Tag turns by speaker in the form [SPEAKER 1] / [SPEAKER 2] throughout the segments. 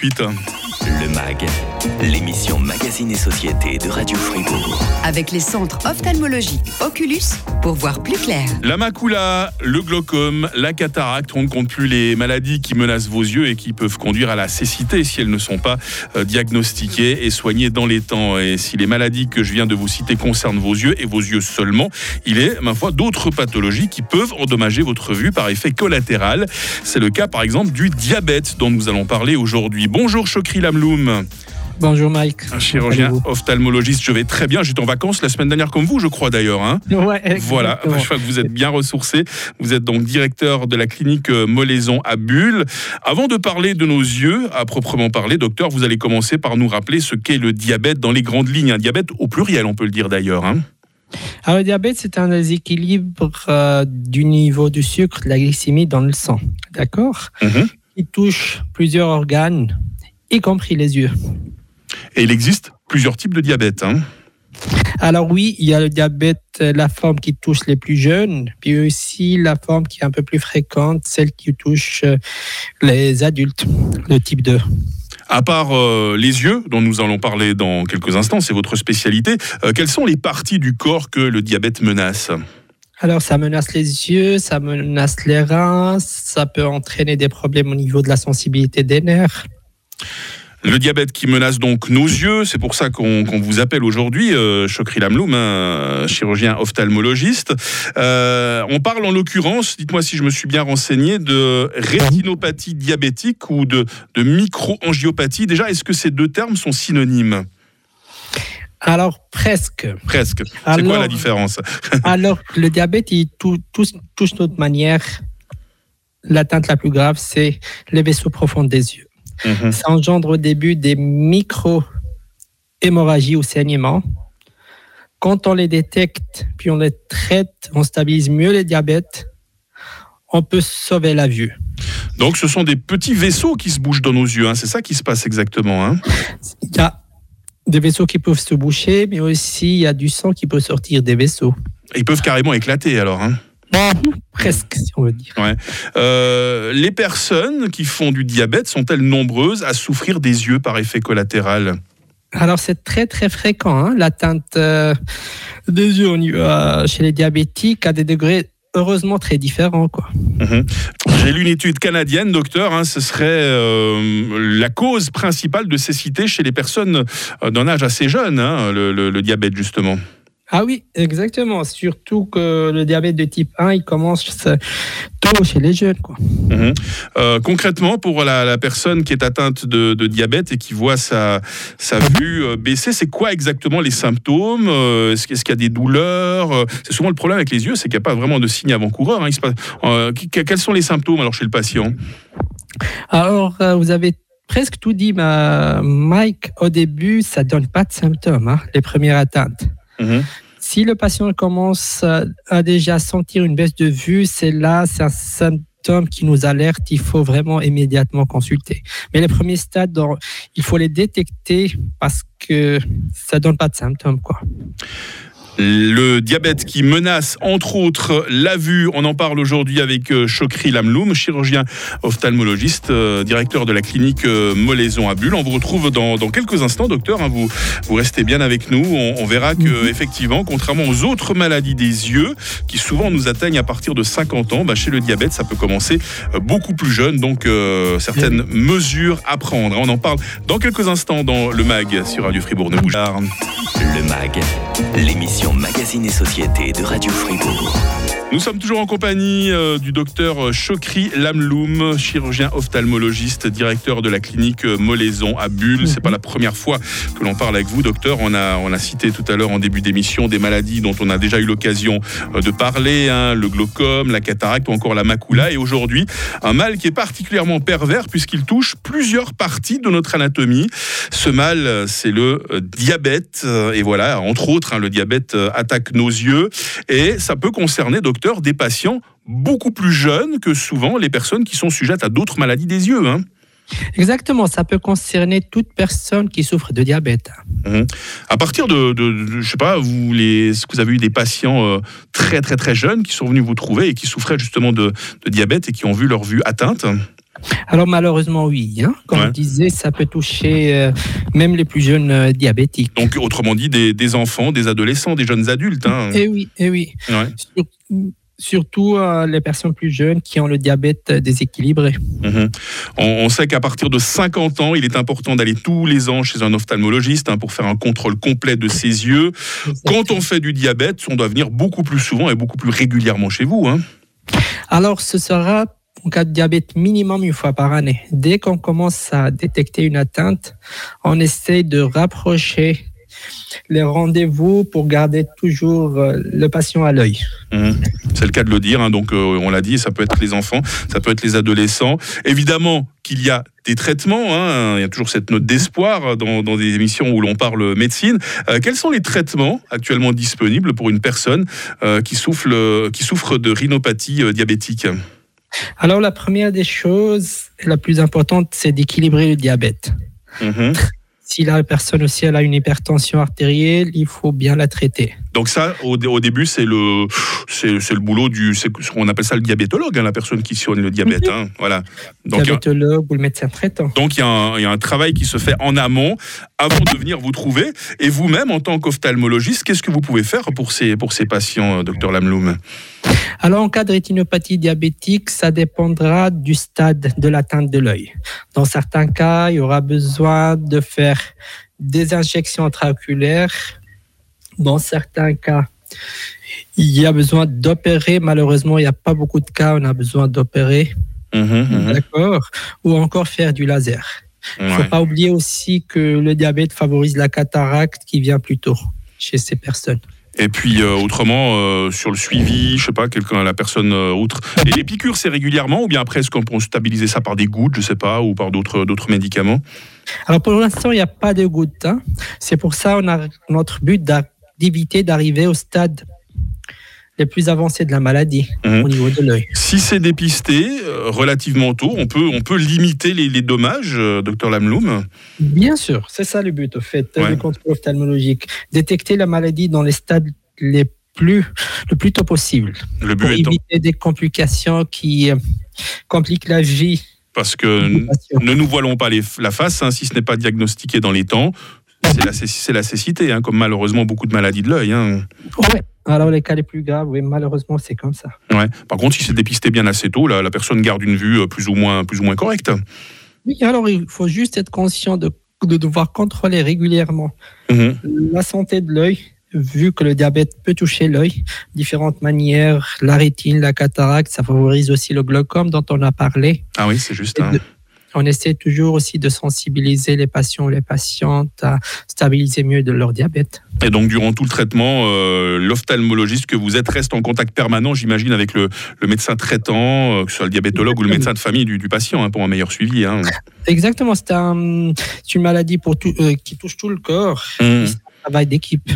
[SPEAKER 1] Pita.
[SPEAKER 2] Le MAG, l'émission Magazine et Société de Radio Fribourg.
[SPEAKER 3] Avec les centres ophtalmologiques Oculus pour voir plus clair.
[SPEAKER 1] La macula, le glaucome, la cataracte, on ne compte plus les maladies qui menacent vos yeux et qui peuvent conduire à la cécité si elles ne sont pas euh, diagnostiquées et soignées dans les temps. Et si les maladies que je viens de vous citer concernent vos yeux et vos yeux seulement, il est, ma foi, d'autres pathologies qui peuvent endommager votre vue par effet collatéral. C'est le cas, par exemple, du diabète dont nous allons parler aujourd'hui. Bonjour Chokri
[SPEAKER 4] Bonjour Mike.
[SPEAKER 1] Un chirurgien ophtalmologiste, je vais très bien. J'étais en vacances la semaine dernière comme vous, je crois d'ailleurs. Hein
[SPEAKER 4] ouais,
[SPEAKER 1] voilà, je crois que vous êtes bien ressourcé. Vous êtes donc directeur de la clinique euh, Molaison à Bulle. Avant de parler de nos yeux, à proprement parler, docteur, vous allez commencer par nous rappeler ce qu'est le diabète dans les grandes lignes. Un diabète au pluriel, on peut le dire d'ailleurs. Hein
[SPEAKER 4] alors, le diabète, c'est un déséquilibre euh, du niveau du sucre, de la glycémie dans le sang. D'accord?
[SPEAKER 1] Mhm.
[SPEAKER 4] Il touche plusieurs organes, y compris les yeux.
[SPEAKER 1] Et il existe plusieurs types de diabète. Hein
[SPEAKER 4] Alors oui, il y a le diabète, euh, la forme qui touche les plus jeunes, puis aussi la forme qui est un peu plus fréquente, celle qui touche euh, les adultes, le type 2.
[SPEAKER 1] À part euh, les yeux, dont nous allons parler dans quelques instants, c'est votre spécialité, euh, quelles sont les parties du corps que le diabète menace?
[SPEAKER 4] Alors ça menace les yeux, ça menace les reins, ça peut entraîner des problèmes au niveau de la sensibilité des nerfs.
[SPEAKER 1] Le diabète qui menace donc nos yeux, c'est pour ça qu'on vous appelle aujourd'hui, euh, Chokri Lamloum, hein, chirurgien ophtalmologiste. Euh, on parle en l'occurrence, dites-moi si je me suis bien renseigné, de rétinopathie diabétique ou de, de microangiopathie. Déjà, est-ce que ces deux termes sont synonymes?
[SPEAKER 4] Alors presque.
[SPEAKER 1] Presque. C'est quoi la différence?
[SPEAKER 4] Alors le diabète, il tou- touche, touche notre manière. L'atteinte la plus grave, c'est les vaisseaux profonds des yeux.
[SPEAKER 1] Mhm.
[SPEAKER 4] Ça engendre au début des micro-hémorragies ou saignements. Quand on les détecte, puis on les traite, on stabilise mieux les diabètes, on peut sauver la vue.
[SPEAKER 1] Donc, ce sont des petits vaisseaux qui se bougent dans nos yeux. hein. C'est ça qui se passe exactement. hein.
[SPEAKER 4] Il y a des vaisseaux qui peuvent se boucher, mais aussi il y a du sang qui peut sortir des vaisseaux.
[SPEAKER 1] Ils peuvent carrément éclater alors. hein.
[SPEAKER 4] Presque, si on veut dire.
[SPEAKER 1] Euh, les personnes qui font du diabète sont-elles nombreuses à souffrir des yeux par effet collatéral?
[SPEAKER 4] Alors c'est très très fréquent, hein, l'atteinte euh, des yeux euh, chez les diabétiques à des degrés heureusement très différents. Quoi.
[SPEAKER 1] J'ai lu une étude canadienne, docteur, hein, ce serait euh, la cause principale de cécité chez les personnes d'un âge assez jeune, hein, le, le- le diabète justement.
[SPEAKER 4] Ah oui, exactement. Surtout que le diabète de type 1, il commence tôt chez les jeunes. Quoi.
[SPEAKER 1] Euh, concrètement, pour la, la personne qui est atteinte de, de diabète et qui voit sa, sa vue euh, baisser, c'est quoi exactement les symptômes Euh, Est-ce qu'il y a des douleurs C'est souvent le problème avec les yeux, c'est qu'il n'y a pas vraiment de signes avant-coureurs. hein. Euh, quels sont les symptômes alors chez le patient?
[SPEAKER 4] Alors, euh, vous avez presque tout dit, Mike. Au début, ça donne pas de symptômes, hein, les premières atteintes.
[SPEAKER 1] Mhm.
[SPEAKER 4] Si le patient commence à déjà sentir une baisse de vue, c'est là, c'est un symptôme qui nous alerte. Il faut vraiment immédiatement consulter. Mais les premiers stades, il faut les détecter parce que ça donne pas de symptômes, quoi.
[SPEAKER 1] Le diabète qui menace entre autres la vue, on en parle aujourd'hui avec euh, Chokri Lamloum, chirurgien ophtalmologiste, euh, directeur de la clinique euh, Molaison à Bulle. On vous retrouve dans, dans quelques instants, docteur. hein, vous, vous restez bien avec nous. On, on verra que effectivement, contrairement aux autres maladies des yeux qui souvent nous atteignent à partir de 50 ans, bah, chez le diabète, ça peut commencer beaucoup plus jeune. Donc euh, certaines mesures à prendre. On en parle dans quelques instants dans le mag sur Radio Fribourg. Ne bougez pas.
[SPEAKER 2] Le MAG, l'émission Magazine et Société de Radio Fribourg.
[SPEAKER 1] Nous sommes toujours en compagnie euh, du docteur Chokri Lamloum, chirurgien ophtalmologiste, directeur de la clinique euh, Molaison à Bulle. C'est pas la première fois que l'on parle avec vous, docteur. On a, on a cité tout à l'heure en début d'émission des maladies dont on a déjà eu l'occasion euh, de parler, hein, le glaucome, la cataracte ou encore la macula. Et aujourd'hui, un mal qui est particulièrement pervers puisqu'il touche plusieurs parties de notre anatomie. Ce mal, c'est le diabète. Et voilà, entre autres, hein, le diabète attaque nos yeux. Et ça peut concerner, docteur, des patients beaucoup plus jeunes que souvent les personnes qui sont sujettes à d'autres maladies des yeux. hein.
[SPEAKER 4] Exactement, ça peut concerner toute personne qui souffre de diabète.
[SPEAKER 1] À partir de, de- de- je sais pas, vous, les, que vous avez eu des patients euh, très très très jeunes qui sont venus vous trouver et qui souffraient justement de, de diabète et qui ont vu leur vue atteinte?
[SPEAKER 4] Alors malheureusement oui, hein. comme
[SPEAKER 1] Ouais.
[SPEAKER 4] je disais, ça peut toucher euh, même les plus jeunes euh, diabétiques.
[SPEAKER 1] Donc, autrement dit, des, des enfants, des adolescents, des jeunes adultes. hein.
[SPEAKER 4] Et oui, et oui.
[SPEAKER 1] Ouais.
[SPEAKER 4] Sur- surtout euh, les personnes plus jeunes qui ont le diabète déséquilibré.
[SPEAKER 1] Mhm. On, on sait qu'à partir de 50 ans, il est important d'aller tous les ans chez un ophtalmologiste hein, pour faire un contrôle complet de ses yeux. Quand on fait du diabète, on doit venir beaucoup plus souvent et beaucoup plus régulièrement chez vous. hein.
[SPEAKER 4] Alors ce sera en cas de diabète minimum une fois par année. Dès qu'on commence à détecter une atteinte, on essaie de rapprocher les rendez-vous pour garder toujours euh, le patient à l'œil.
[SPEAKER 1] Mhm. C'est le cas de le dire. hein. Donc, euh, on l'a dit, ça peut être les enfants, ça peut être les adolescents. Évidemment qu'il y a des traitements. hein. Il y a toujours cette note d'espoir dans, des émissions où l'on parle médecine. Euh, quels sont les traitements actuellement disponibles pour une personne qui, souffle, qui souffre de rhinopathie diabétique?
[SPEAKER 4] Alors la première des choses, la plus importante, c'est d'équilibrer le diabète.
[SPEAKER 1] Mhm.
[SPEAKER 4] Si la personne aussi elle a une hypertension artérielle, il faut bien la traiter.
[SPEAKER 1] Donc ça, au, au début, c'est le, c'est, le boulot du, on appelle ça le diabétologue, hein, la personne qui soigne le diabète. hein. voilà. Donc,
[SPEAKER 4] Diabétologue ou le médecin traitant.
[SPEAKER 1] donc il y, a un, il y a un travail qui se fait en amont avant de venir vous trouver. Et vous-même, en tant qu'ophtalmologiste, qu'est-ce que vous pouvez faire pour ces, pour ces patients, docteur Lamloum?
[SPEAKER 4] Alors, en cas de rétinopathie diabétique, ça dépendra du stade de l'atteinte de l'œil. Dans certains cas, il y aura besoin de faire des injections intraoculaires. Dans certains cas, il y a besoin d'opérer. Malheureusement, il n'y a pas beaucoup de cas où on a besoin d'opérer.
[SPEAKER 1] Mhm, mhm.
[SPEAKER 4] D'accord Ou encore faire du laser. Il ne faut pas oublier aussi que le diabète favorise la cataracte qui vient plus tôt chez ces personnes.
[SPEAKER 1] Et puis euh, autrement, euh, sur le suivi, je sais pas, quelqu'un, la personne euh, outre. Et les piqûres, c'est régulièrement ou bien après, est-ce qu'on peut stabiliser ça par des gouttes, je sais pas, ou par d'autres, d'autres médicaments?
[SPEAKER 4] Alors pour l'instant, il n'y a pas de gouttes. hein. C'est pour ça on a notre but d'éviter d'arriver au stade les plus avancés de la maladie
[SPEAKER 1] Mhm.
[SPEAKER 4] au niveau de l'œil.
[SPEAKER 1] Si c'est dépisté euh, relativement tôt, on peut, on peut limiter les, les dommages, euh, docteur Lamloum
[SPEAKER 4] Bien sûr, c'est ça le but au fait
[SPEAKER 1] Ouais.
[SPEAKER 4] du contrôle ophtalmologique. Détecter la maladie dans les stades les plus, le plus tôt possible
[SPEAKER 1] Le
[SPEAKER 4] pour
[SPEAKER 1] but étant,
[SPEAKER 4] éviter des complications qui euh, compliquent la vie
[SPEAKER 1] parce que ne nous voilons pas les- la face, hein, si ce n'est pas diagnostiqué dans les temps, c'est la, cé- c'est la cécité, hein, comme malheureusement beaucoup de maladies de l'œil. hein.
[SPEAKER 4] Ouais. Alors les cas les plus graves, oui, malheureusement, c'est comme ça.
[SPEAKER 1] Ouais. Par contre, si c'est dépisté bien assez tôt, la, la personne garde une vue euh, plus ou moins, plus ou moins correcte.
[SPEAKER 4] Oui, alors il faut juste être conscient de, de devoir contrôler régulièrement
[SPEAKER 1] Mhm.
[SPEAKER 4] la santé de l'œil, vu que le diabète peut toucher l'œil, différentes manières, la rétine, la cataracte, ça favorise aussi le glaucome dont on a parlé.
[SPEAKER 1] Ah oui, c'est juste. Hein.
[SPEAKER 4] On essaie toujours aussi de sensibiliser les patients, les patientes à stabiliser mieux de leur diabète.
[SPEAKER 1] Et donc, durant tout le traitement, euh, l'ophtalmologiste que vous êtes reste en contact permanent, j'imagine, avec le, le médecin traitant, euh, que ce soit le diabétologue ou le médecin de famille du, du patient, hein, pour un meilleur suivi. hein.
[SPEAKER 4] Exactement, c'est un- c'est une maladie pour tout- euh, qui touche tout le corps. C'est un travail d'équipe.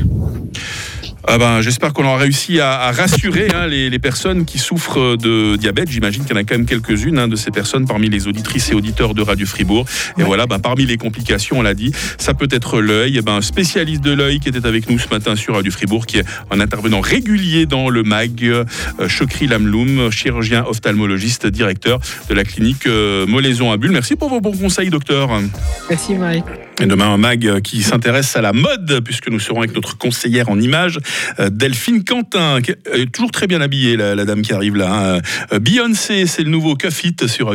[SPEAKER 1] Ah ben, J'espère qu'on aura réussi à, à rassurer hein, les, les personnes qui souffrent de diabète. J'imagine qu'il y en a quand même quelques-unes hein, de ces personnes parmi les auditrices et auditeurs de Radio Fribourg. Et
[SPEAKER 4] Ouais.
[SPEAKER 1] voilà, ben, parmi les complications, on l'a dit, ça peut être l'œil. Eh ben, un spécialiste de l'œil qui était avec nous ce matin sur Radio Fribourg, qui est un intervenant régulier dans le MAG, euh, Chokri Lamloum, chirurgien ophtalmologiste, directeur de la clinique euh, Molaison à Bulle. Merci pour vos bons conseils, docteur.
[SPEAKER 4] Merci Mike.
[SPEAKER 1] Et demain, un mag qui s'intéresse à la mode, puisque nous serons avec notre conseillère en images, Delphine Quentin, euh, toujours très bien habillée, la, dame qui arrive là. hein. Euh, Beyoncé, c'est le nouveau Cuff It sur